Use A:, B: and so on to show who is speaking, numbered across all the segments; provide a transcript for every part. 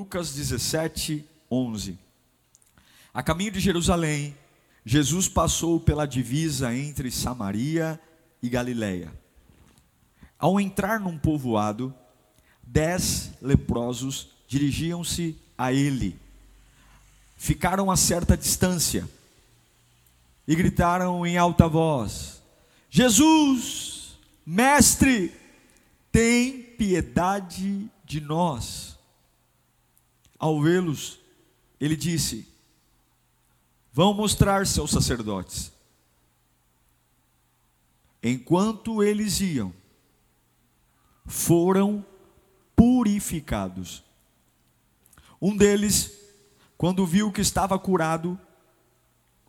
A: Lucas 17, 11. A caminho de Jerusalém, Jesus passou pela divisa entre Samaria e Galiléia. Ao entrar num povoado, dez leprosos dirigiam-se a ele. Ficaram a certa distância e gritaram em alta voz: Jesus, mestre, tem piedade de nós. Ao vê-los, ele disse: Vão mostrar seus sacerdotes. Enquanto eles iam, foram purificados. Um deles, quando viu que estava curado,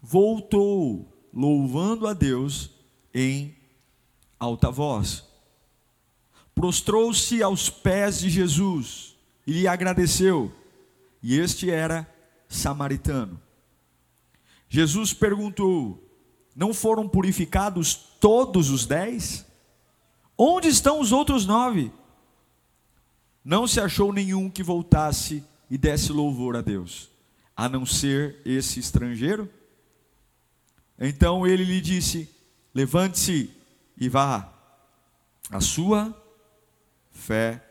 A: voltou, louvando a Deus em alta voz. Prostrou-se aos pés de Jesus e lhe agradeceu e este era samaritano. Jesus perguntou: Não foram purificados todos os dez? Onde estão os outros nove? Não se achou nenhum que voltasse e desse louvor a Deus, a não ser esse estrangeiro? Então ele lhe disse: Levante-se e vá, a sua fé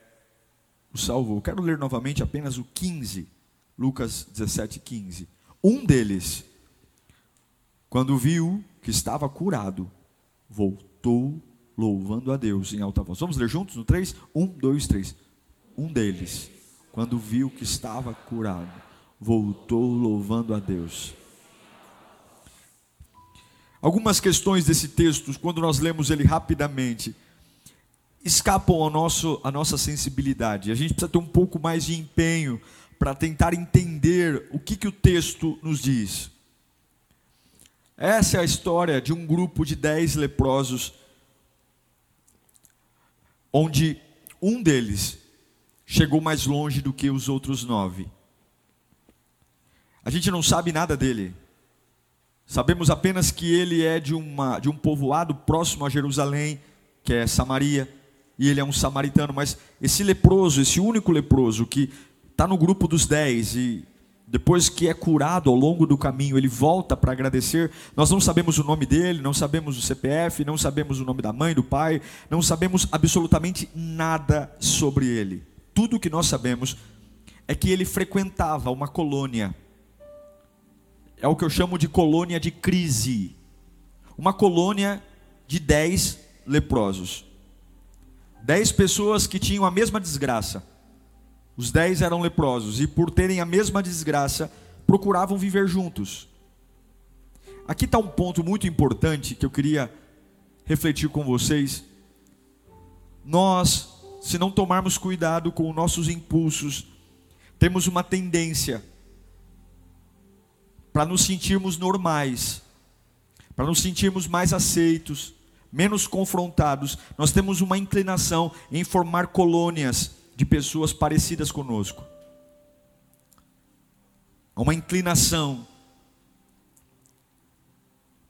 A: o salvou. Quero ler novamente apenas o 15 Lucas 17, 15. Um deles, quando viu que estava curado, voltou louvando a Deus em alta voz. Vamos ler juntos no 3? 1, 2, 3. Um deles, quando viu que estava curado, voltou louvando a Deus. Algumas questões desse texto, quando nós lemos ele rapidamente, escapam ao nosso, à nossa sensibilidade. A gente precisa ter um pouco mais de empenho para tentar entender o que, que o texto nos diz. Essa é a história de um grupo de dez leprosos, onde um deles chegou mais longe do que os outros nove. A gente não sabe nada dele. Sabemos apenas que ele é de, uma, de um povoado próximo a Jerusalém, que é Samaria, e ele é um samaritano, mas esse leproso, esse único leproso que está no grupo dos dez e depois que é curado ao longo do caminho, ele volta para agradecer. Nós não sabemos o nome dele, não sabemos o CPF, não sabemos o nome da mãe, do pai, não sabemos absolutamente nada sobre ele. Tudo o que nós sabemos é que ele frequentava uma colônia. É o que eu chamo de colônia de crise. Uma colônia de dez leprosos. Dez pessoas que tinham a mesma desgraça os dez eram leprosos e, por terem a mesma desgraça, procuravam viver juntos. Aqui está um ponto muito importante que eu queria refletir com vocês. Nós, se não tomarmos cuidado com os nossos impulsos, temos uma tendência para nos sentirmos normais, para nos sentirmos mais aceitos, menos confrontados. Nós temos uma inclinação em formar colônias de pessoas parecidas conosco. Há uma inclinação.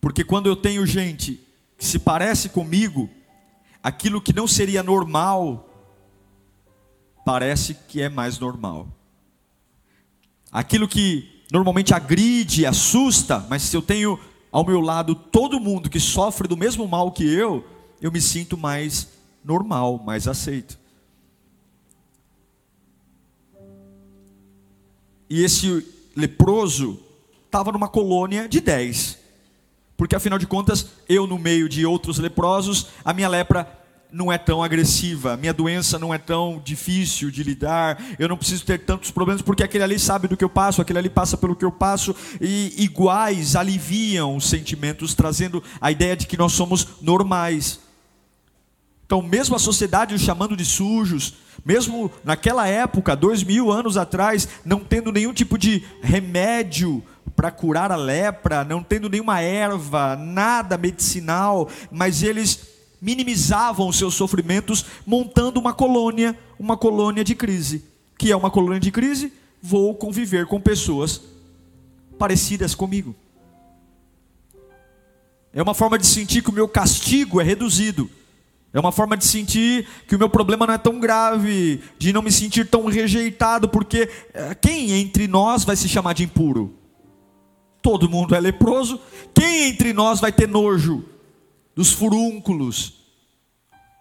A: Porque quando eu tenho gente que se parece comigo, aquilo que não seria normal, parece que é mais normal. Aquilo que normalmente agride, assusta, mas se eu tenho ao meu lado todo mundo que sofre do mesmo mal que eu, eu me sinto mais normal, mais aceito. E esse leproso estava numa colônia de dez. Porque afinal de contas, eu no meio de outros leprosos, a minha lepra não é tão agressiva, minha doença não é tão difícil de lidar, eu não preciso ter tantos problemas, porque aquele ali sabe do que eu passo, aquele ali passa pelo que eu passo, e iguais aliviam os sentimentos, trazendo a ideia de que nós somos normais. Então, mesmo a sociedade os chamando de sujos, mesmo naquela época, dois mil anos atrás, não tendo nenhum tipo de remédio para curar a lepra, não tendo nenhuma erva, nada medicinal, mas eles minimizavam os seus sofrimentos montando uma colônia, uma colônia de crise. Que é uma colônia de crise? Vou conviver com pessoas parecidas comigo. É uma forma de sentir que o meu castigo é reduzido. É uma forma de sentir que o meu problema não é tão grave, de não me sentir tão rejeitado, porque eh, quem entre nós vai se chamar de impuro? Todo mundo é leproso. Quem entre nós vai ter nojo dos furúnculos,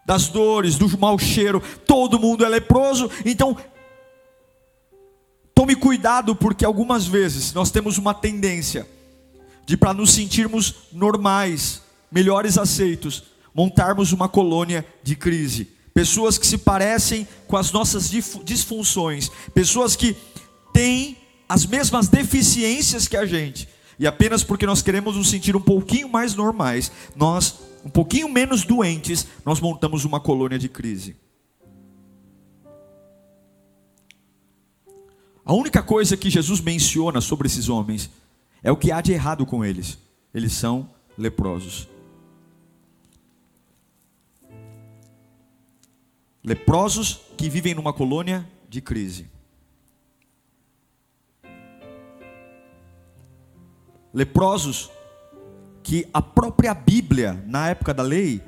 A: das dores, do mau cheiro? Todo mundo é leproso. Então, tome cuidado, porque algumas vezes nós temos uma tendência de para nos sentirmos normais, melhores aceitos, montarmos uma colônia de crise. Pessoas que se parecem com as nossas disfunções, pessoas que têm as mesmas deficiências que a gente, e apenas porque nós queremos nos sentir um pouquinho mais normais, nós, um pouquinho menos doentes, nós montamos uma colônia de crise. A única coisa que Jesus menciona sobre esses homens é o que há de errado com eles. Eles são leprosos. Leprosos que vivem numa colônia de crise. Leprosos que a própria Bíblia, na época da lei,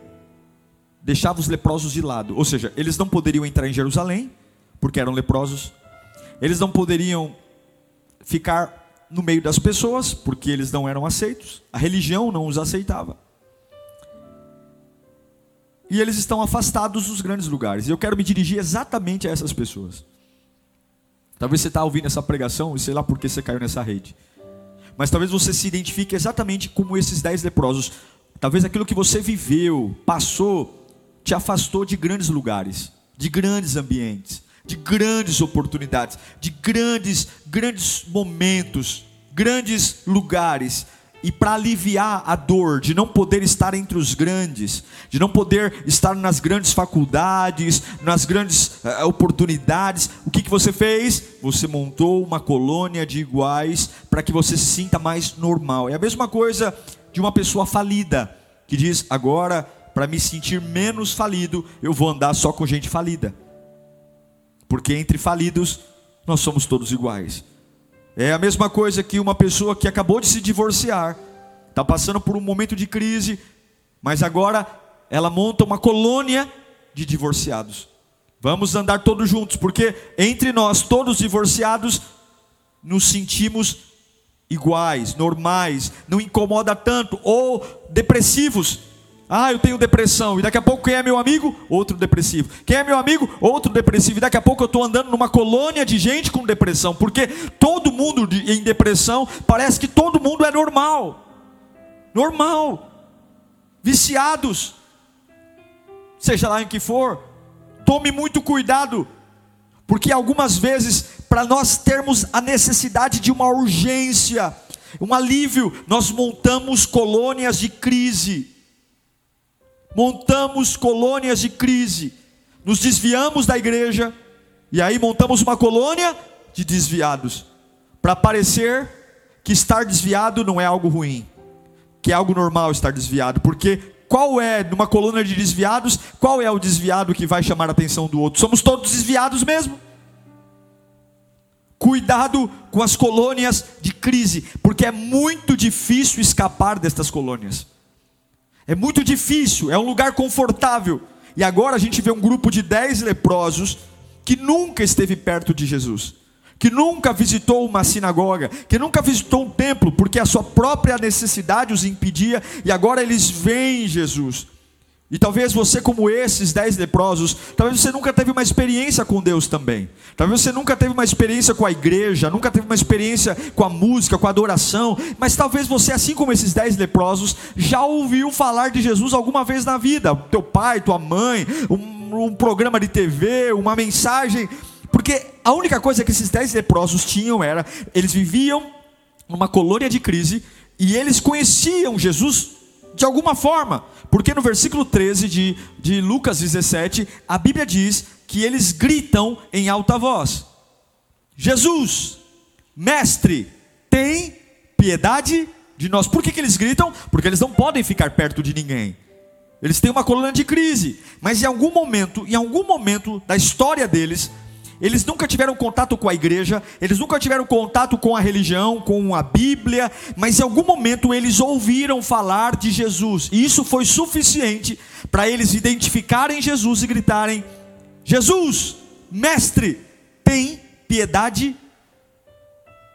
A: deixava os leprosos de lado. Ou seja, eles não poderiam entrar em Jerusalém, porque eram leprosos. Eles não poderiam ficar no meio das pessoas, porque eles não eram aceitos, a religião não os aceitava. E eles estão afastados dos grandes lugares. E eu quero me dirigir exatamente a essas pessoas. Talvez você está ouvindo essa pregação e sei lá por que você caiu nessa rede. Mas talvez você se identifique exatamente como esses dez leprosos. Talvez aquilo que você viveu, passou, te afastou de grandes lugares, de grandes ambientes de grandes oportunidades, de grandes, grandes momentos, grandes lugares. E para aliviar a dor de não poder estar entre os grandes, de não poder estar nas grandes faculdades, nas grandes uh, oportunidades, o que, que você fez? Você montou uma colônia de iguais para que você se sinta mais normal. É a mesma coisa de uma pessoa falida, que diz: agora, para me sentir menos falido, eu vou andar só com gente falida porque entre falidos nós somos todos iguais. É a mesma coisa que uma pessoa que acabou de se divorciar, está passando por um momento de crise, mas agora ela monta uma colônia de divorciados. Vamos andar todos juntos, porque entre nós, todos divorciados, nos sentimos iguais, normais, não incomoda tanto, ou depressivos, ah, eu tenho depressão. E daqui a pouco quem é meu amigo? Outro depressivo. Quem é meu amigo? Outro depressivo. E daqui a pouco eu estou andando numa colônia de gente com depressão. Porque todo mundo em depressão parece que todo mundo é normal. Normal. Viciados. Seja lá em que for. Tome muito cuidado. Porque algumas vezes, para nós termos a necessidade de uma urgência, um alívio, nós montamos colônias de crise montamos colônias de crise, nos desviamos da igreja, e aí montamos uma colônia de desviados, para parecer que estar desviado não é algo ruim, que é algo normal estar desviado, porque qual é, numa colônia de desviados, qual é o desviado que vai chamar a atenção do outro? Somos todos desviados mesmo. Cuidado com as colônias de crise, porque é muito difícil escapar destas colônias. É muito difícil, é um lugar confortável. E agora a gente vê um grupo de dez leprosos que nunca esteve perto de Jesus, que nunca visitou uma sinagoga, que nunca visitou um templo, porque a sua própria necessidade os impedia, e agora eles veem Jesus. E talvez você, como esses dez leprosos, talvez você nunca teve uma experiência com Deus também. Talvez você nunca teve uma experiência com a igreja, nunca teve uma experiência com a música, com a adoração. Mas talvez você, assim como esses dez leprosos, já ouviu falar de Jesus alguma vez na vida. Teu pai, tua mãe, um, um programa de TV, uma mensagem. Porque a única coisa que esses dez leprosos tinham era, eles viviam numa colônia de crise e eles conheciam Jesus de alguma forma. Porque no versículo 13 de, de Lucas 17, a Bíblia diz que eles gritam em alta voz: Jesus, mestre, tem piedade de nós. Por que, que eles gritam? Porque eles não podem ficar perto de ninguém. Eles têm uma coluna de crise, mas em algum momento, em algum momento da história deles, eles nunca tiveram contato com a igreja, eles nunca tiveram contato com a religião, com a Bíblia, mas em algum momento eles ouviram falar de Jesus, e isso foi suficiente para eles identificarem Jesus e gritarem: Jesus, mestre, tem piedade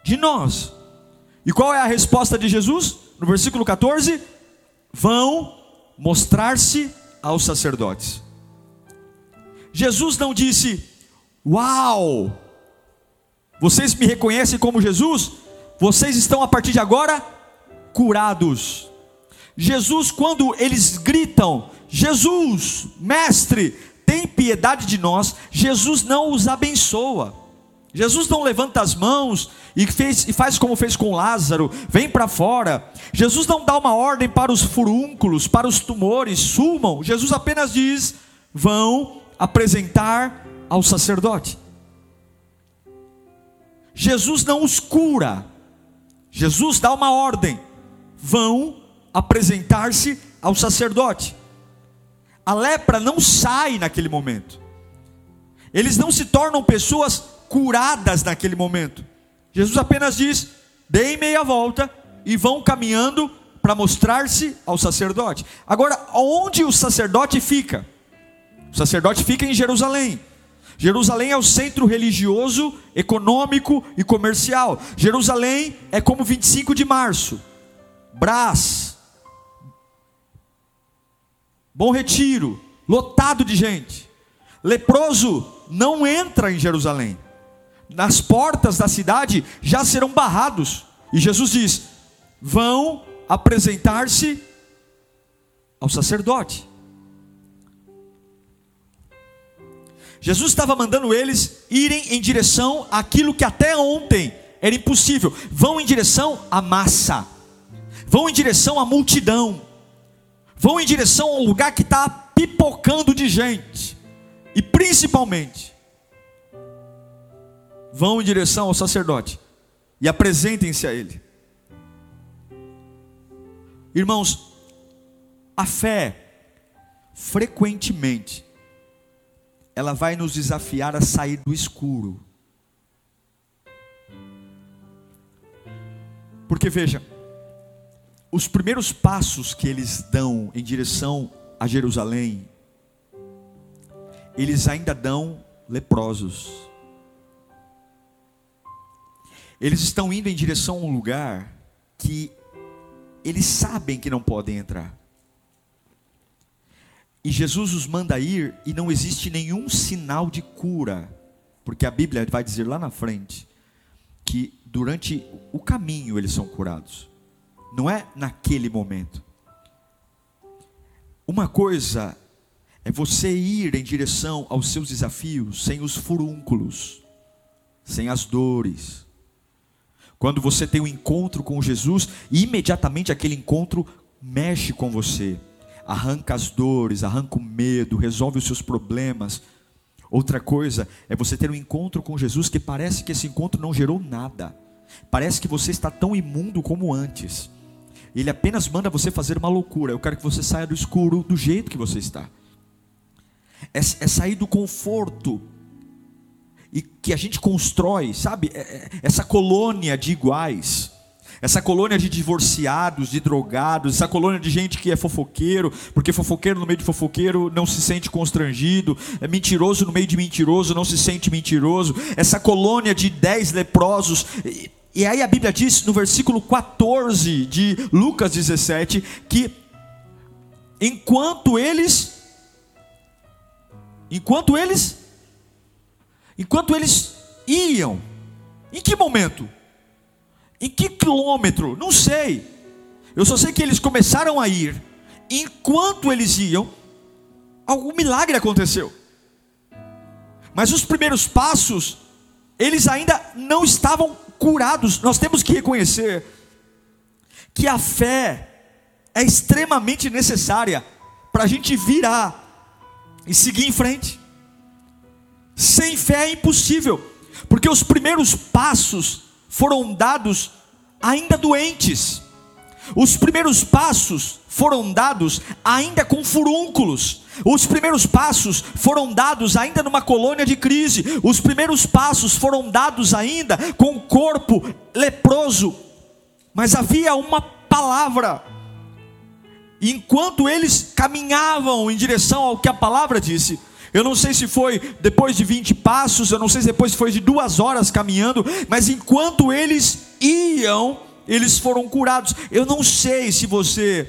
A: de nós. E qual é a resposta de Jesus? No versículo 14: vão mostrar-se aos sacerdotes. Jesus não disse, Uau! Vocês me reconhecem como Jesus? Vocês estão a partir de agora curados. Jesus, quando eles gritam, Jesus, mestre, tem piedade de nós, Jesus não os abençoa. Jesus não levanta as mãos e, fez, e faz como fez com Lázaro, vem para fora. Jesus não dá uma ordem para os furúnculos, para os tumores, sumam. Jesus apenas diz: vão apresentar ao sacerdote. Jesus não os cura, Jesus dá uma ordem: vão apresentar-se ao sacerdote. A lepra não sai naquele momento, eles não se tornam pessoas curadas naquele momento. Jesus apenas diz: deem meia volta e vão caminhando para mostrar-se ao sacerdote. Agora, onde o sacerdote fica? O sacerdote fica em Jerusalém. Jerusalém é o centro religioso, econômico e comercial. Jerusalém é como 25 de março, Brás, Bom Retiro, lotado de gente. Leproso não entra em Jerusalém. Nas portas da cidade já serão barrados. E Jesus diz: vão apresentar-se ao sacerdote. Jesus estava mandando eles irem em direção àquilo que até ontem era impossível. Vão em direção à massa, vão em direção à multidão, vão em direção ao lugar que está pipocando de gente, e principalmente, vão em direção ao sacerdote e apresentem-se a ele. Irmãos, a fé frequentemente ela vai nos desafiar a sair do escuro. Porque veja, os primeiros passos que eles dão em direção a Jerusalém, eles ainda dão leprosos. Eles estão indo em direção a um lugar que eles sabem que não podem entrar. E Jesus os manda ir e não existe nenhum sinal de cura, porque a Bíblia vai dizer lá na frente que durante o caminho eles são curados, não é naquele momento. Uma coisa é você ir em direção aos seus desafios sem os furúnculos, sem as dores. Quando você tem um encontro com Jesus, imediatamente aquele encontro mexe com você arranca as dores, arranca o medo, resolve os seus problemas. Outra coisa é você ter um encontro com Jesus que parece que esse encontro não gerou nada. Parece que você está tão imundo como antes. Ele apenas manda você fazer uma loucura. Eu quero que você saia do escuro do jeito que você está. É, é sair do conforto e que a gente constrói, sabe? É, é, essa colônia de iguais essa colônia de divorciados, de drogados, essa colônia de gente que é fofoqueiro, porque fofoqueiro no meio de fofoqueiro não se sente constrangido, é mentiroso no meio de mentiroso não se sente mentiroso, essa colônia de dez leprosos. E, e aí a Bíblia diz no versículo 14 de Lucas 17 que enquanto eles enquanto eles enquanto eles iam, em que momento? Em que quilômetro? Não sei. Eu só sei que eles começaram a ir. Enquanto eles iam, algum milagre aconteceu. Mas os primeiros passos, eles ainda não estavam curados. Nós temos que reconhecer que a fé é extremamente necessária para a gente virar e seguir em frente. Sem fé é impossível, porque os primeiros passos foram dados ainda doentes. Os primeiros passos foram dados ainda com furúnculos. Os primeiros passos foram dados ainda numa colônia de crise. Os primeiros passos foram dados ainda com o corpo leproso. Mas havia uma palavra. Enquanto eles caminhavam em direção ao que a palavra disse, eu não sei se foi depois de 20 passos, eu não sei se depois foi de duas horas caminhando, mas enquanto eles iam, eles foram curados. Eu não sei se você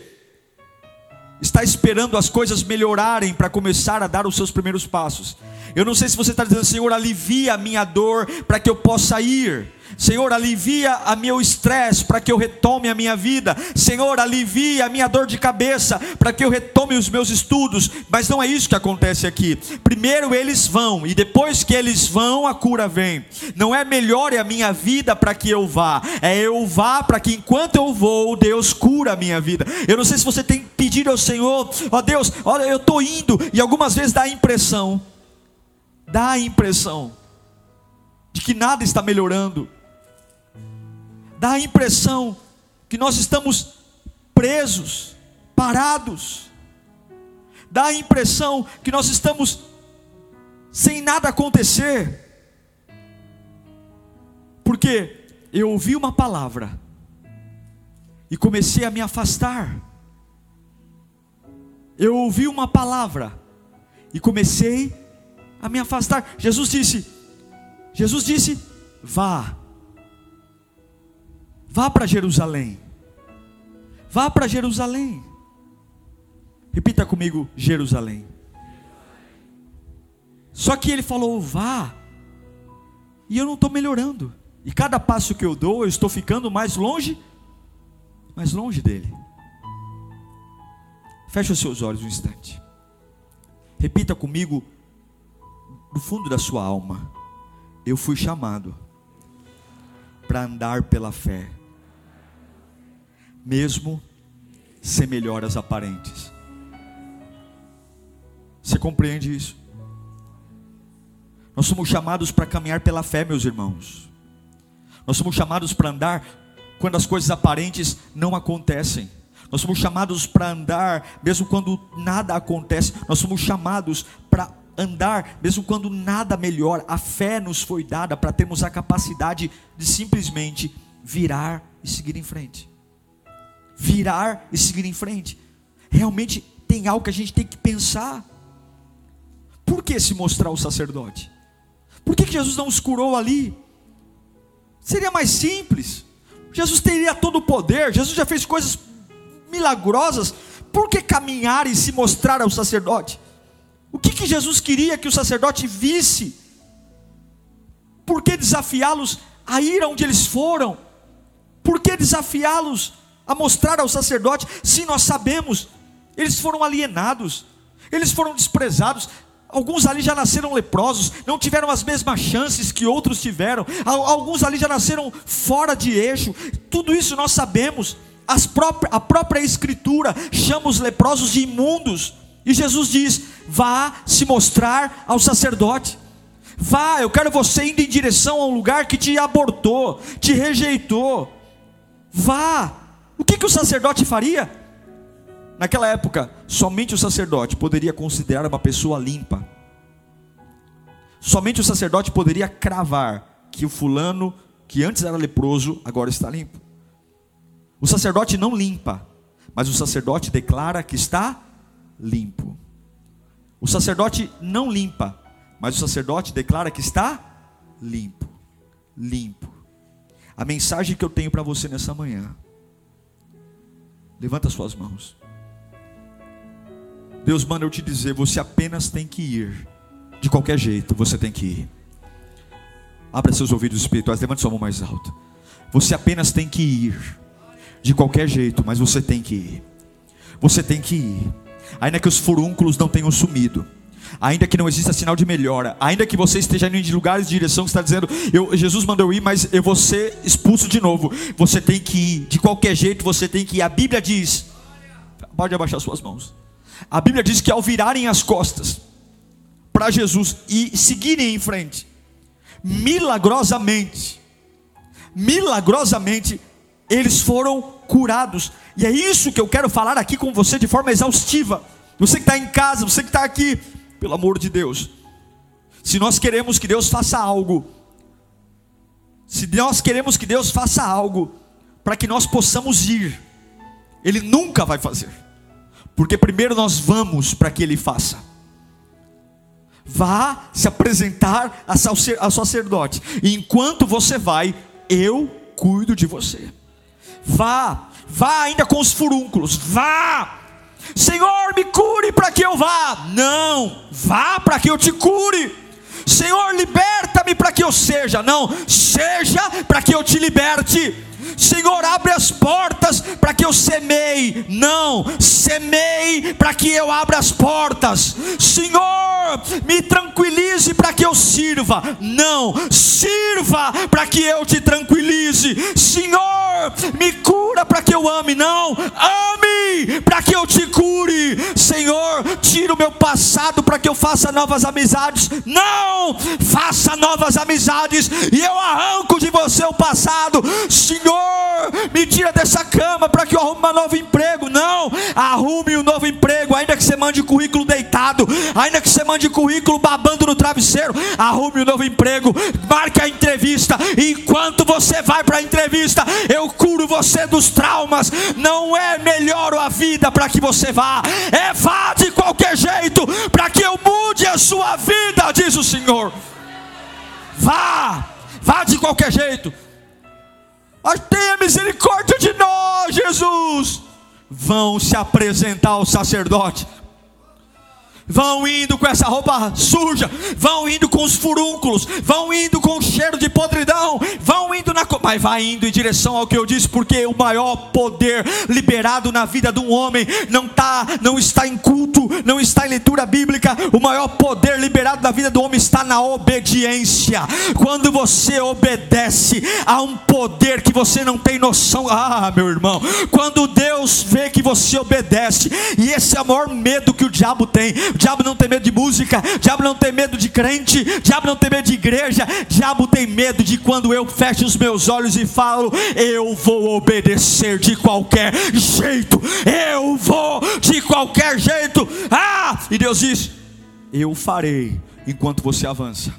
A: está esperando as coisas melhorarem para começar a dar os seus primeiros passos. Eu não sei se você está dizendo, Senhor, alivia a minha dor para que eu possa ir. Senhor, alivia a meu estresse para que eu retome a minha vida. Senhor, alivia a minha dor de cabeça para que eu retome os meus estudos. Mas não é isso que acontece aqui. Primeiro eles vão e depois que eles vão, a cura vem. Não é melhore a minha vida para que eu vá, é eu vá para que enquanto eu vou, Deus cura a minha vida. Eu não sei se você tem pedido ao Senhor, ó Deus, olha, eu estou indo e algumas vezes dá a impressão, dá a impressão de que nada está melhorando dá a impressão que nós estamos presos, parados, dá a impressão que nós estamos sem nada acontecer, porque eu ouvi uma palavra e comecei a me afastar. Eu ouvi uma palavra e comecei a me afastar. Jesus disse: Jesus disse: vá Vá para Jerusalém. Vá para Jerusalém. Repita comigo: Jerusalém. Só que ele falou: vá. E eu não estou melhorando. E cada passo que eu dou, eu estou ficando mais longe, mais longe dele. Feche os seus olhos um instante. Repita comigo, do fundo da sua alma: Eu fui chamado para andar pela fé mesmo sem melhoras aparentes. Você compreende isso? Nós somos chamados para caminhar pela fé, meus irmãos. Nós somos chamados para andar quando as coisas aparentes não acontecem. Nós somos chamados para andar mesmo quando nada acontece. Nós somos chamados para andar mesmo quando nada melhora. A fé nos foi dada para termos a capacidade de simplesmente virar e seguir em frente virar e seguir em frente. Realmente tem algo que a gente tem que pensar. Por que se mostrar o sacerdote? Por que, que Jesus não os curou ali? Seria mais simples. Jesus teria todo o poder, Jesus já fez coisas milagrosas. Por que caminhar e se mostrar ao sacerdote? O que, que Jesus queria que o sacerdote visse? Por que desafiá-los a ir aonde eles foram? Por que desafiá-los a mostrar ao sacerdote, sim, nós sabemos, eles foram alienados, eles foram desprezados, Alguns ali já nasceram leprosos, não tiveram as mesmas chances que outros tiveram. Alguns ali já nasceram fora de eixo. Tudo isso nós sabemos. Próprias, a própria Escritura chama os leprosos de imundos. E Jesus diz: vá se mostrar ao sacerdote. Vá, eu quero você indo em direção a um lugar que te abortou, te rejeitou. Vá, o que, que o sacerdote faria? Naquela época, somente o sacerdote poderia considerar uma pessoa limpa. Somente o sacerdote poderia cravar que o fulano que antes era leproso agora está limpo. O sacerdote não limpa, mas o sacerdote declara que está limpo. O sacerdote não limpa, mas o sacerdote declara que está limpo. Limpo. A mensagem que eu tenho para você nessa manhã Levanta suas mãos. Deus manda eu te dizer: você apenas tem que ir. De qualquer jeito, você tem que ir. Abra seus ouvidos espirituais, levante sua mão mais alto. Você apenas tem que ir. De qualquer jeito, mas você tem que ir. Você tem que ir. Ainda que os furúnculos não tenham sumido ainda que não exista sinal de melhora, ainda que você esteja indo em lugares de direção que está dizendo, eu, Jesus mandou ir, mas eu vou ser expulso de novo. Você tem que ir, de qualquer jeito você tem que ir. A Bíblia diz, pode abaixar suas mãos. A Bíblia diz que ao virarem as costas para Jesus e seguirem em frente. Milagrosamente, milagrosamente, eles foram curados. E é isso que eu quero falar aqui com você de forma exaustiva. Você que está em casa, você que está aqui, pelo amor de Deus. Se nós queremos que Deus faça algo, se nós queremos que Deus faça algo, para que nós possamos ir, Ele nunca vai fazer, porque primeiro nós vamos para que Ele faça. Vá se apresentar a sacerdote, e enquanto você vai, eu cuido de você. Vá, vá ainda com os furúnculos, vá. Senhor, me cure para que eu vá. Não, vá para que eu te cure. Senhor, liberta-me para que eu seja. Não, seja para que eu te liberte. Senhor, abre as portas eu semeie. Não, semeie para que eu abra as portas. Senhor, me tranquilize para que eu sirva. Não, sirva para que eu te tranquilize. Senhor, me cura para que eu ame. Não, ame para que eu te cure. Senhor, tira o meu passado para que eu faça novas amizades. Não, faça novas amizades e eu arranco de você o passado. Senhor, me tira dessa cama para que eu um novo emprego. Não, arrume um novo emprego, ainda que você mande currículo deitado, ainda que você mande currículo babando no travesseiro, arrume um novo emprego, marque a entrevista. Enquanto você vai para a entrevista, eu curo você dos traumas. Não é melhor a vida para que você vá, é vá de qualquer jeito para que eu mude a sua vida, diz o Senhor. Vá, vá de qualquer jeito tenha misericórdia de nós, Jesus. Vão se apresentar ao sacerdote vão indo com essa roupa suja, vão indo com os furúnculos, vão indo com o cheiro de podridão, vão indo na. Mas vai indo em direção ao que eu disse, porque o maior poder liberado na vida de um homem não, tá, não está em culto, não está em leitura bíblica, o maior poder liberado na vida do homem está na obediência. Quando você obedece a um poder que você não tem noção, ah, meu irmão, quando Deus vê que você obedece, e esse é o maior medo que o diabo tem diabo não tem medo de música, diabo não tem medo de crente, diabo não tem medo de igreja, diabo tem medo de quando eu fecho os meus olhos e falo, eu vou obedecer de qualquer jeito, eu vou de qualquer jeito. Ah! E Deus diz: Eu farei enquanto você avança.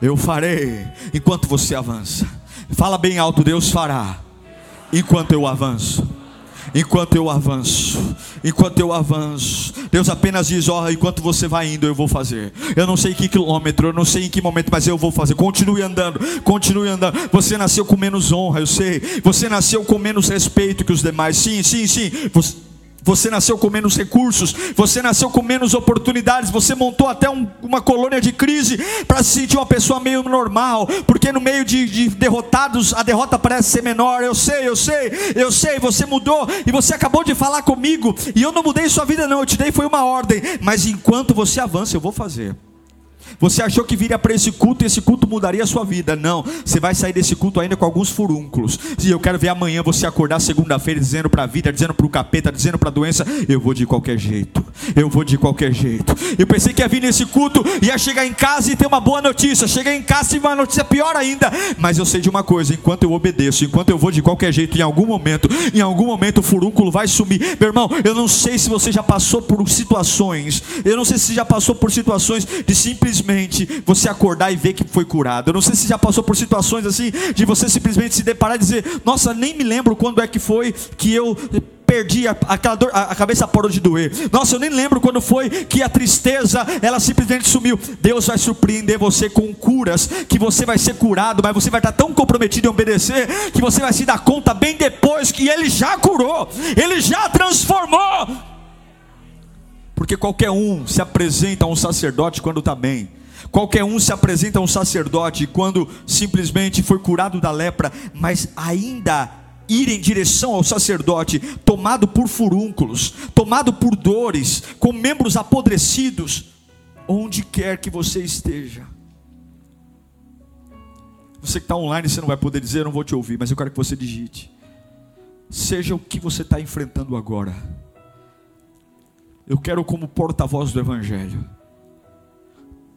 A: Eu farei enquanto você avança. Fala bem alto, Deus fará enquanto eu avanço enquanto eu avanço, enquanto eu avanço. Deus apenas diz: Ó, oh, enquanto você vai indo, eu vou fazer. Eu não sei que quilômetro, eu não sei em que momento, mas eu vou fazer. Continue andando, continue andando. Você nasceu com menos honra, eu sei. Você nasceu com menos respeito que os demais. Sim, sim, sim. Você você nasceu com menos recursos, você nasceu com menos oportunidades, você montou até um, uma colônia de crise para se sentir uma pessoa meio normal, porque no meio de, de, derrotados a derrota parece ser menor. Eu sei, eu sei, eu sei. Você mudou e você acabou de falar comigo, e eu não mudei sua vida, não. Eu te dei foi uma ordem, mas enquanto você avança, eu vou fazer. Você achou que viria para esse culto e esse culto mudaria a sua vida. Não, você vai sair desse culto ainda com alguns furúnculos. E eu quero ver amanhã você acordar segunda-feira dizendo para a vida, dizendo para o capeta, dizendo para a doença: Eu vou de qualquer jeito, eu vou de qualquer jeito. Eu pensei que ia vir nesse culto, ia chegar em casa e ter uma boa notícia. Cheguei em casa e uma notícia pior ainda. Mas eu sei de uma coisa: enquanto eu obedeço, enquanto eu vou de qualquer jeito, em algum momento, em algum momento o furúnculo vai sumir. Meu irmão, eu não sei se você já passou por situações, eu não sei se já passou por situações de simplesmente simplesmente você acordar e ver que foi curado. Eu não sei se já passou por situações assim, de você simplesmente se deparar e dizer: Nossa, nem me lembro quando é que foi que eu perdi, aquela dor, a cabeça parou de doer. Nossa, eu nem lembro quando foi que a tristeza, ela simplesmente sumiu. Deus vai surpreender você com curas, que você vai ser curado, mas você vai estar tão comprometido em obedecer, que você vai se dar conta bem depois que Ele já curou, Ele já transformou. Porque qualquer um se apresenta a um sacerdote quando está bem. Qualquer um se apresenta a um sacerdote quando simplesmente foi curado da lepra, mas ainda ir em direção ao sacerdote, tomado por furúnculos, tomado por dores, com membros apodrecidos, onde quer que você esteja. Você que está online, você não vai poder dizer, eu não vou te ouvir, mas eu quero que você digite. Seja o que você está enfrentando agora eu quero, como porta-voz do Evangelho,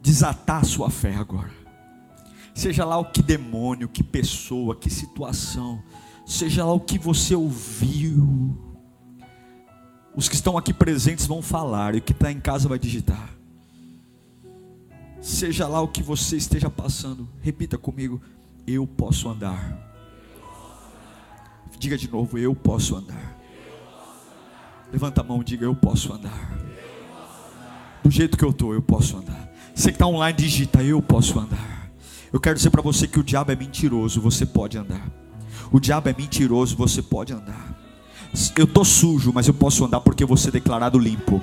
A: desatar a sua fé agora. Seja lá o que demônio, que pessoa, que situação, seja lá o que você ouviu. Os que estão aqui presentes vão falar, e o que está em casa vai digitar. Seja lá o que você esteja passando, repita comigo: eu posso andar. Diga de novo: eu posso andar. Levanta a mão, diga: eu posso andar. Do jeito que eu estou, eu posso andar. Você que está online, digita: eu posso andar. Eu quero dizer para você que o diabo é mentiroso, você pode andar. O diabo é mentiroso, você pode andar. Eu estou sujo, mas eu posso andar porque vou ser declarado limpo.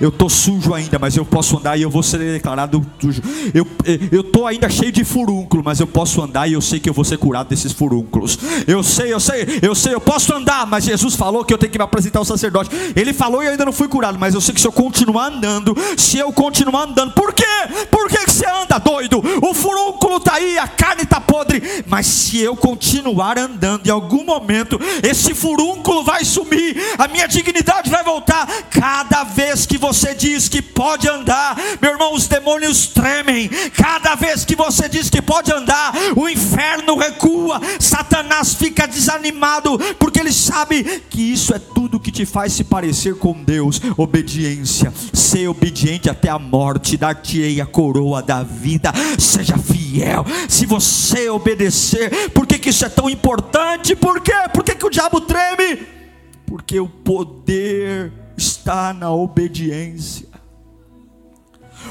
A: Eu estou sujo ainda, mas eu posso andar e eu vou ser declarado sujo. Eu estou ainda cheio de furúnculo, mas eu posso andar e eu sei que eu vou ser curado desses furúnculos. Eu sei, eu sei, eu sei, eu posso andar, mas Jesus falou que eu tenho que me apresentar ao sacerdote. Ele falou e eu ainda não fui curado, mas eu sei que se eu continuar andando, se eu continuar andando, por quê? Por que, que você anda doido? O furúnculo está aí, a carne está podre, mas se eu continuar andando, em algum momento, esse furúnculo vai sumir, a minha dignidade vai voltar. Cada vez que você diz que pode andar, meu irmão, os demônios tremem. Cada vez que você diz que pode andar, o inferno recua. Satanás fica desanimado, porque ele sabe que isso é tudo que te faz se parecer com Deus. Obediência, ser obediente até a morte, dar-te-ei a coroa da vida. Seja fiel. Se você obedecer, por que, que isso é tão importante? Por quê? Por que, que o diabo treme? Porque o poder está na obediência.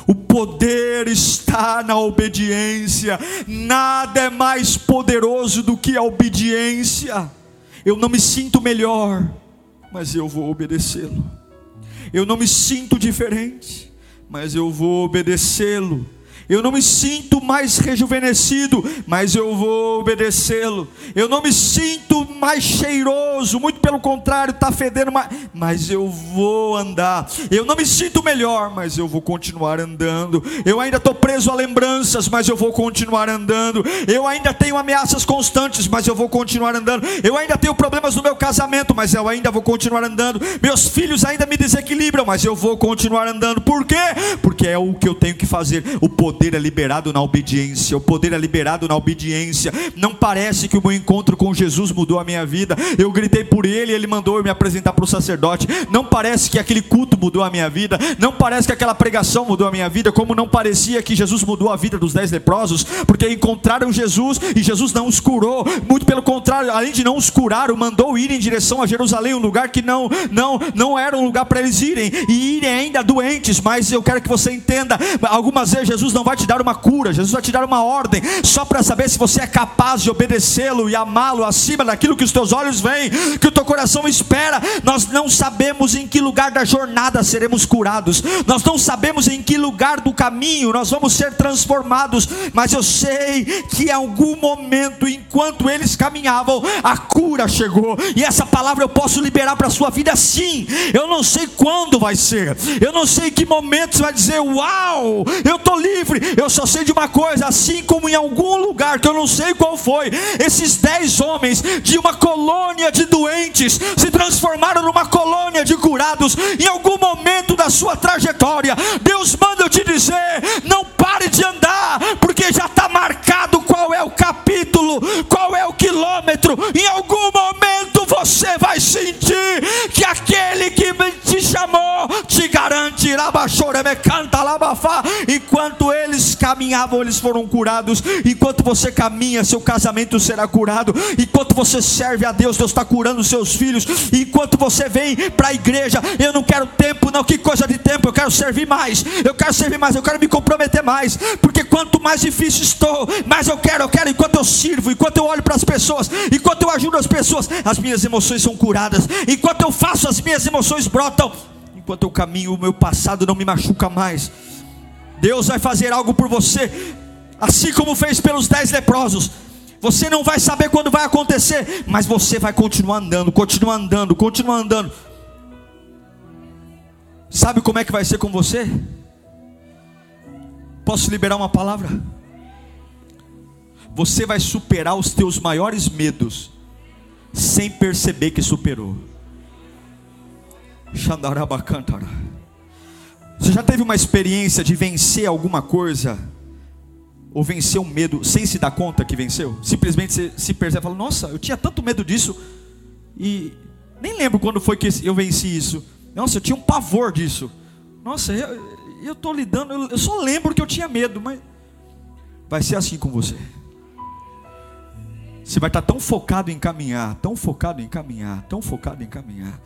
A: O poder está na obediência. Nada é mais poderoso do que a obediência. Eu não me sinto melhor, mas eu vou obedecê-lo. Eu não me sinto diferente, mas eu vou obedecê-lo eu não me sinto mais rejuvenescido, mas eu vou obedecê-lo. Eu não me sinto mais cheiroso, muito pelo contrário, está fedendo mais, mas eu vou andar. Eu não me sinto melhor, mas eu vou continuar andando. Eu ainda estou preso a lembranças, mas eu vou continuar andando. Eu ainda tenho ameaças constantes, mas eu vou continuar andando. Eu ainda tenho problemas no meu casamento, mas eu ainda vou continuar andando. Meus filhos ainda me desequilibram, mas eu vou continuar andando. Por quê? Porque é o que eu tenho que fazer. O poder poder é liberado na obediência. O poder é liberado na obediência. Não parece que o meu encontro com Jesus mudou a minha vida. Eu gritei por ele, ele mandou eu me apresentar para o sacerdote. Não parece que aquele culto mudou a minha vida. Não parece que aquela pregação mudou a minha vida. Como não parecia que Jesus mudou a vida dos dez leprosos, porque encontraram Jesus e Jesus não os curou. Muito pelo contrário, além de não os curar, o mandou ir em direção a Jerusalém, um lugar que não, não, não era um lugar para eles irem e irem ainda doentes. Mas eu quero que você entenda: algumas vezes Jesus não vai te dar uma cura, Jesus vai te dar uma ordem, só para saber se você é capaz de obedecê-lo e amá-lo acima daquilo que os teus olhos veem, que o teu coração espera. Nós não sabemos em que lugar da jornada seremos curados, nós não sabemos em que lugar do caminho nós vamos ser transformados, mas eu sei que em algum momento, enquanto eles caminhavam, a cura chegou, e essa palavra eu posso liberar para a sua vida sim. Eu não sei quando vai ser, eu não sei em que momento você vai dizer: Uau, eu estou livre eu só sei de uma coisa: assim como em algum lugar que eu não sei qual foi, esses dez homens de uma colônia de doentes se transformaram numa colônia de curados. Em algum momento da sua trajetória, Deus manda eu te dizer: não pare de andar, porque já está marcado qual é o capítulo, qual é o quilômetro. Em algum momento você vai sentir que aquele que te chamou te garante, enquanto ele eles caminhavam, eles foram curados. Enquanto você caminha, seu casamento será curado. Enquanto você serve a Deus, Deus está curando seus filhos. Enquanto você vem para a igreja, eu não quero tempo, não, que coisa de tempo, eu quero servir mais. Eu quero servir mais, eu quero me comprometer mais. Porque quanto mais difícil estou, mais eu quero, eu quero enquanto eu sirvo, enquanto eu olho para as pessoas, enquanto eu ajudo as pessoas, as minhas emoções são curadas. Enquanto eu faço, as minhas emoções brotam. Enquanto eu caminho, o meu passado não me machuca mais. Deus vai fazer algo por você, assim como fez pelos dez leprosos. Você não vai saber quando vai acontecer, mas você vai continuar andando, continuar andando, continuar andando. Sabe como é que vai ser com você? Posso liberar uma palavra? Você vai superar os teus maiores medos sem perceber que superou. Xandarabacantara. Você já teve uma experiência de vencer alguma coisa? Ou vencer um medo sem se dar conta que venceu? Simplesmente você se percebe e fala: Nossa, eu tinha tanto medo disso. E nem lembro quando foi que eu venci isso. Nossa, eu tinha um pavor disso. Nossa, eu estou lidando, eu, eu só lembro que eu tinha medo, mas vai ser assim com você. Você vai estar tão focado em caminhar, tão focado em caminhar, tão focado em caminhar,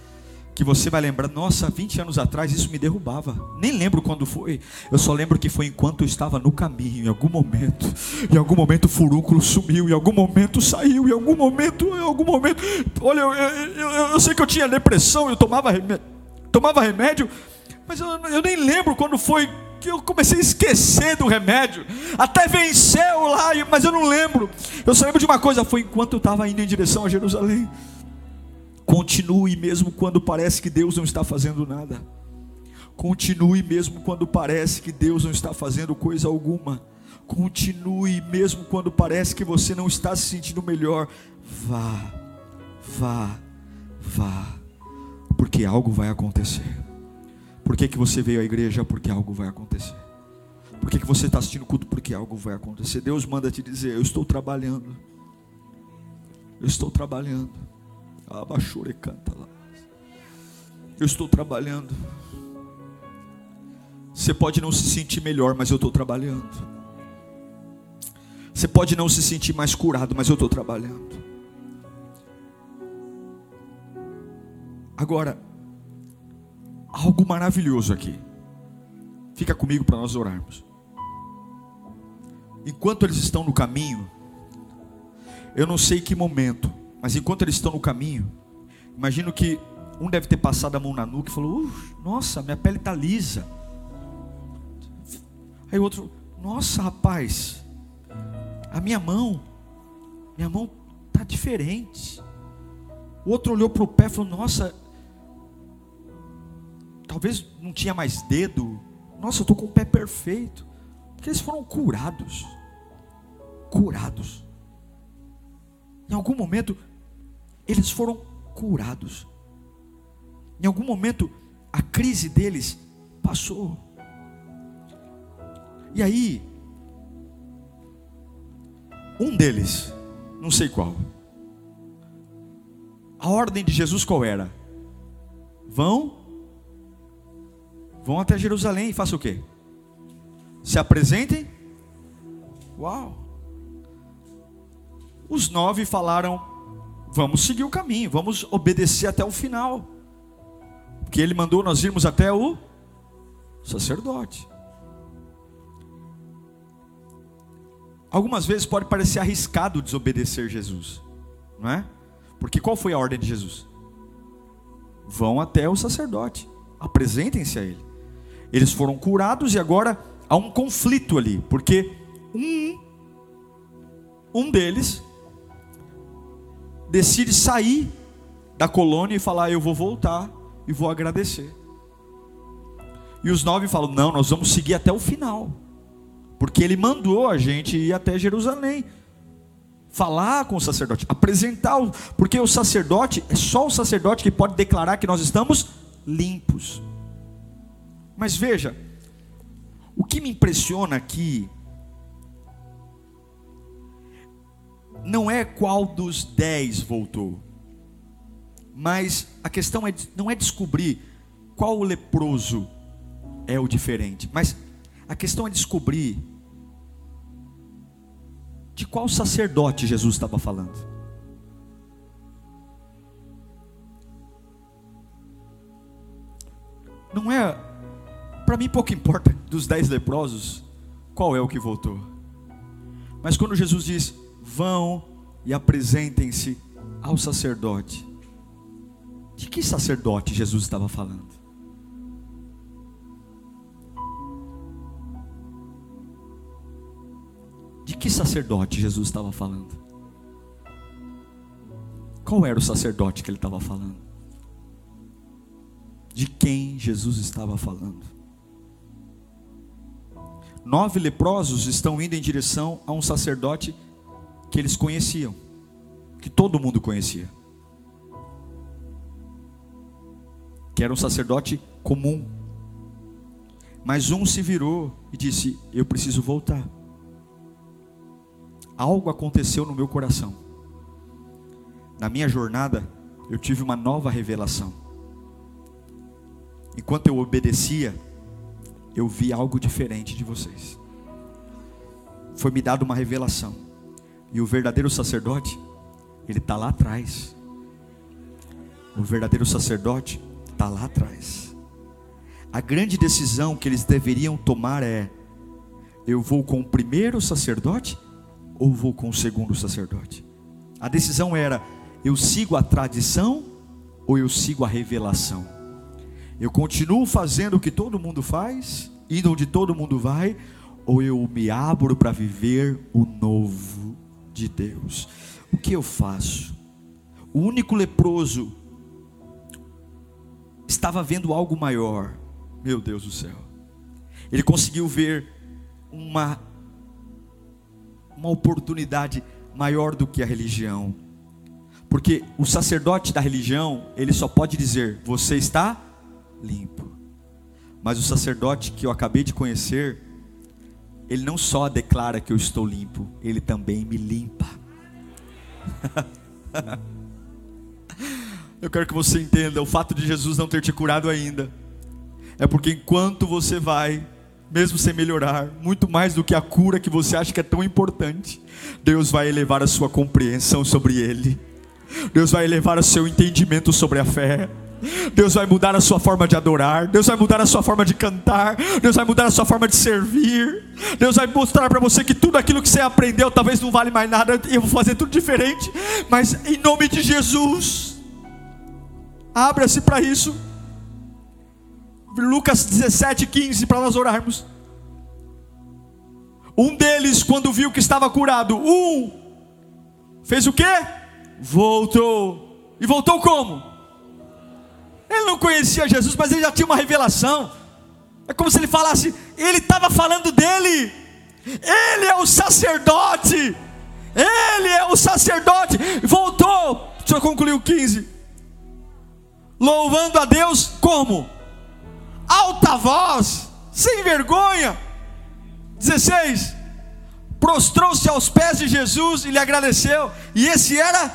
A: que você vai lembrar, nossa, 20 anos atrás isso me derrubava. Nem lembro quando foi. Eu só lembro que foi enquanto eu estava no caminho, em algum momento. Em algum momento o furúnculo sumiu, em algum momento saiu, em algum momento, em algum momento. Olha, eu, eu, eu, eu sei que eu tinha depressão, eu tomava remédio, tomava remédio, mas eu, eu nem lembro quando foi que eu comecei a esquecer do remédio. Até venceu lá, mas eu não lembro. Eu só lembro de uma coisa: foi enquanto eu estava indo em direção a Jerusalém. Continue mesmo quando parece que Deus não está fazendo nada. Continue mesmo quando parece que Deus não está fazendo coisa alguma. Continue mesmo quando parece que você não está se sentindo melhor. Vá, vá, vá, porque algo vai acontecer. Por que, que você veio à igreja? Porque algo vai acontecer. Por que, que você está assistindo culto? Porque algo vai acontecer. Deus manda te dizer: Eu estou trabalhando. Eu estou trabalhando. Abachure canta lá. Eu estou trabalhando. Você pode não se sentir melhor, mas eu estou trabalhando. Você pode não se sentir mais curado, mas eu estou trabalhando. Agora, algo maravilhoso aqui. Fica comigo para nós orarmos. Enquanto eles estão no caminho, eu não sei que momento, mas enquanto eles estão no caminho, imagino que um deve ter passado a mão na nuca e falou: Nossa, minha pele está lisa. Aí o outro: Nossa, rapaz, a minha mão, minha mão está diferente. O outro olhou para o pé e falou: Nossa, talvez não tinha mais dedo. Nossa, eu estou com o pé perfeito. Porque eles foram curados. Curados. Em algum momento, eles foram curados. Em algum momento, a crise deles passou. E aí, um deles, não sei qual, a ordem de Jesus qual era? Vão, vão até Jerusalém e façam o quê? Se apresentem. Uau! Os nove falaram vamos seguir o caminho, vamos obedecer até o final. Porque ele mandou nós irmos até o sacerdote. Algumas vezes pode parecer arriscado desobedecer Jesus, não é? Porque qual foi a ordem de Jesus? Vão até o sacerdote, apresentem-se a ele. Eles foram curados e agora há um conflito ali, porque um um deles decide sair da colônia e falar: Eu vou voltar e vou agradecer. E os nove falam: Não, nós vamos seguir até o final, porque ele mandou a gente ir até Jerusalém, falar com o sacerdote, apresentar, porque o sacerdote é só o sacerdote que pode declarar que nós estamos limpos. Mas veja, o que me impressiona aqui não é qual dos dez voltou, mas a questão é, não é descobrir qual o leproso é o diferente, mas a questão é descobrir de qual sacerdote Jesus estava falando. Não é, para mim pouco importa dos dez leprosos qual é o que voltou, mas quando Jesus diz vão e apresentem-se ao sacerdote. De que sacerdote Jesus estava falando? De que sacerdote Jesus estava falando? Qual era o sacerdote que ele estava falando? De quem Jesus estava falando? Nove leprosos estão indo em direção a um sacerdote que eles conheciam, que todo mundo conhecia, que era um sacerdote comum. Mas um se virou e disse: Eu preciso voltar. Algo aconteceu no meu coração. Na minha jornada, eu tive uma nova revelação. Enquanto eu obedecia, eu vi algo diferente de vocês. Foi me dado uma revelação. E o verdadeiro sacerdote, ele está lá atrás. O verdadeiro sacerdote está lá atrás. A grande decisão que eles deveriam tomar é: eu vou com o primeiro sacerdote ou vou com o segundo sacerdote? A decisão era: eu sigo a tradição ou eu sigo a revelação? Eu continuo fazendo o que todo mundo faz, indo onde todo mundo vai, ou eu me abro para viver o novo de Deus? O que eu faço? O único leproso estava vendo algo maior. Meu Deus do céu. Ele conseguiu ver uma uma oportunidade maior do que a religião. Porque o sacerdote da religião, ele só pode dizer: "Você está limpo". Mas o sacerdote que eu acabei de conhecer, ele não só declara que eu estou limpo, ele também me limpa. eu quero que você entenda o fato de Jesus não ter te curado ainda. É porque enquanto você vai, mesmo sem melhorar, muito mais do que a cura que você acha que é tão importante, Deus vai elevar a sua compreensão sobre ele. Deus vai elevar o seu entendimento sobre a fé. Deus vai mudar a sua forma de adorar, Deus vai mudar a sua forma de cantar, Deus vai mudar a sua forma de servir. Deus vai mostrar para você que tudo aquilo que você aprendeu talvez não vale mais nada, eu vou fazer tudo diferente, mas em nome de Jesus, abra-se para isso. Lucas 17, 15, para nós orarmos. Um deles, quando viu que estava curado, um fez o que? Voltou. E voltou como? Ele não conhecia Jesus, mas ele já tinha uma revelação. É como se ele falasse, ele estava falando dele. Ele é o sacerdote. Ele é o sacerdote. Voltou. Deixa eu concluir o 15. Louvando a Deus como? alta voz, sem vergonha. 16. Prostrou-se aos pés de Jesus e lhe agradeceu. E esse era.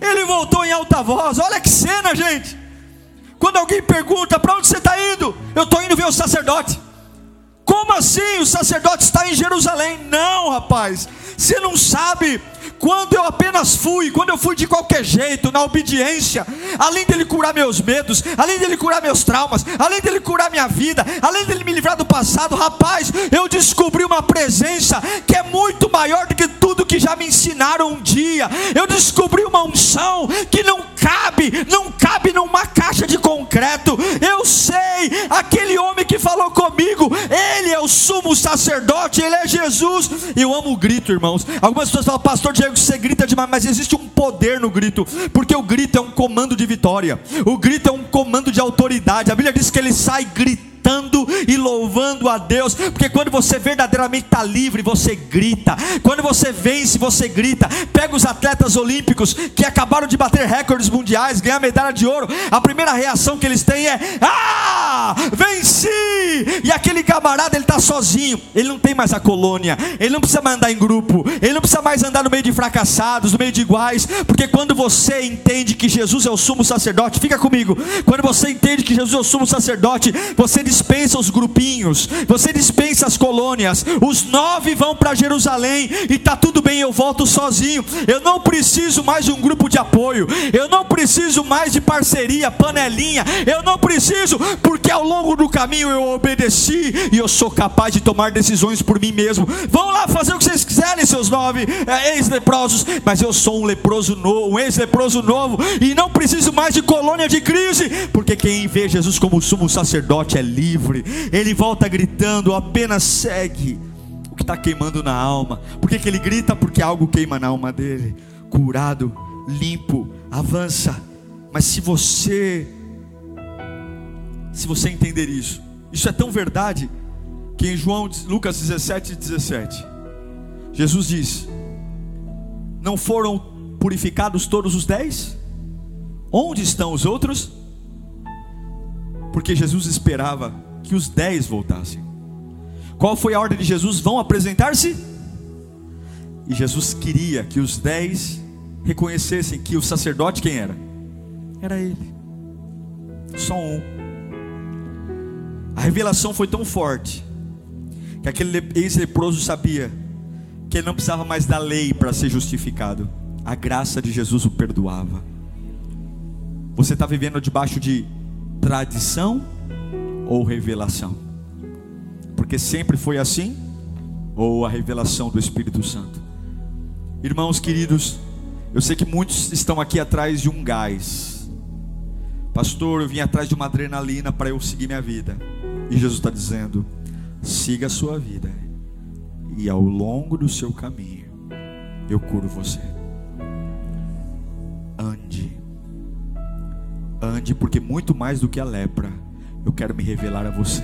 A: Ele voltou em alta voz. Olha que cena, gente. Quando alguém pergunta: Para onde você está indo? Eu estou indo ver o sacerdote. Como assim o sacerdote está em Jerusalém? Não, rapaz. Você não sabe quando eu apenas fui, quando eu fui de qualquer jeito, na obediência, além dele curar meus medos, além dele curar meus traumas, além dele curar minha vida, além dele me livrar do passado, rapaz, eu descobri uma presença que é muito maior do que tudo que já me ensinaram um dia. Eu descobri uma unção que não cabe, não cabe numa caixa de concreto. Eu sei, aquele homem que falou comigo, ele é o sumo sacerdote, ele é Jesus. Eu amo o grito, irmãos. Algumas pessoas falam, pastor Diego você grita demais, mas existe um poder no grito, porque o grito é um comando de vitória, o grito é um comando de autoridade. A Bíblia diz que ele sai gritando cantando e louvando a Deus, porque quando você verdadeiramente está livre, você grita, quando você vence, você grita. Pega os atletas olímpicos que acabaram de bater recordes mundiais, ganhar medalha de ouro, a primeira reação que eles têm é: Ah, venci! E aquele camarada ele está sozinho, ele não tem mais a colônia, ele não precisa mais andar em grupo, ele não precisa mais andar no meio de fracassados, no meio de iguais, porque quando você entende que Jesus é o sumo sacerdote, fica comigo, quando você entende que Jesus é o sumo sacerdote, você dispensa os grupinhos, você dispensa as colônias. Os nove vão para Jerusalém e tá tudo bem, eu volto sozinho. Eu não preciso mais de um grupo de apoio, eu não preciso mais de parceria, panelinha. Eu não preciso, porque ao longo do caminho eu obedeci e eu sou capaz de tomar decisões por mim mesmo. Vão lá fazer o que vocês quiserem, seus nove é, ex-leprosos, mas eu sou um leproso novo, um ex-leproso novo e não preciso mais de colônia de crise, porque quem vê Jesus como sumo sacerdote é livre livre. Ele volta gritando: apenas segue o que está queimando na alma. Por que, que ele grita? Porque algo queima na alma dele. Curado, limpo, avança. Mas se você, se você entender isso, isso é tão verdade que em João Lucas 17, 17, Jesus diz: Não foram purificados todos os dez? Onde estão os outros? Porque Jesus esperava que os dez voltassem. Qual foi a ordem de Jesus? Vão apresentar-se? E Jesus queria que os dez reconhecessem que o sacerdote quem era? Era ele. Só um. A revelação foi tão forte que aquele ex-leproso sabia que ele não precisava mais da lei para ser justificado. A graça de Jesus o perdoava. Você está vivendo debaixo de tradição ou revelação? Porque sempre foi assim? Ou a revelação do Espírito Santo? Irmãos queridos, eu sei que muitos estão aqui atrás de um gás. Pastor, eu vim atrás de uma adrenalina para eu seguir minha vida. E Jesus está dizendo: siga a sua vida. E ao longo do seu caminho, eu curo você. Ande, porque muito mais do que a lepra, eu quero me revelar a você.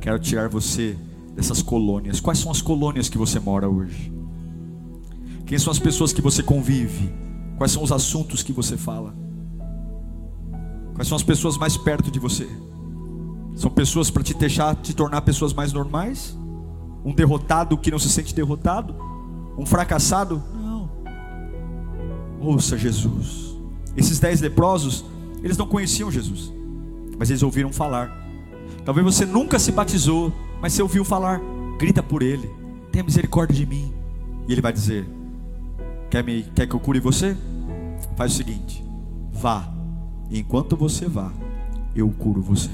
A: Quero tirar você dessas colônias. Quais são as colônias que você mora hoje? Quem são as pessoas que você convive? Quais são os assuntos que você fala? Quais são as pessoas mais perto de você? São pessoas para te deixar te tornar pessoas mais normais? Um derrotado que não se sente derrotado? Um fracassado? Não. Ouça Jesus. Esses dez leprosos, eles não conheciam Jesus, mas eles ouviram falar. Talvez você nunca se batizou, mas você ouviu falar. Grita por ele. Tenha misericórdia de mim. E ele vai dizer: Quer, me, quer que eu cure você? Faz o seguinte: vá. E enquanto você vá, eu curo você.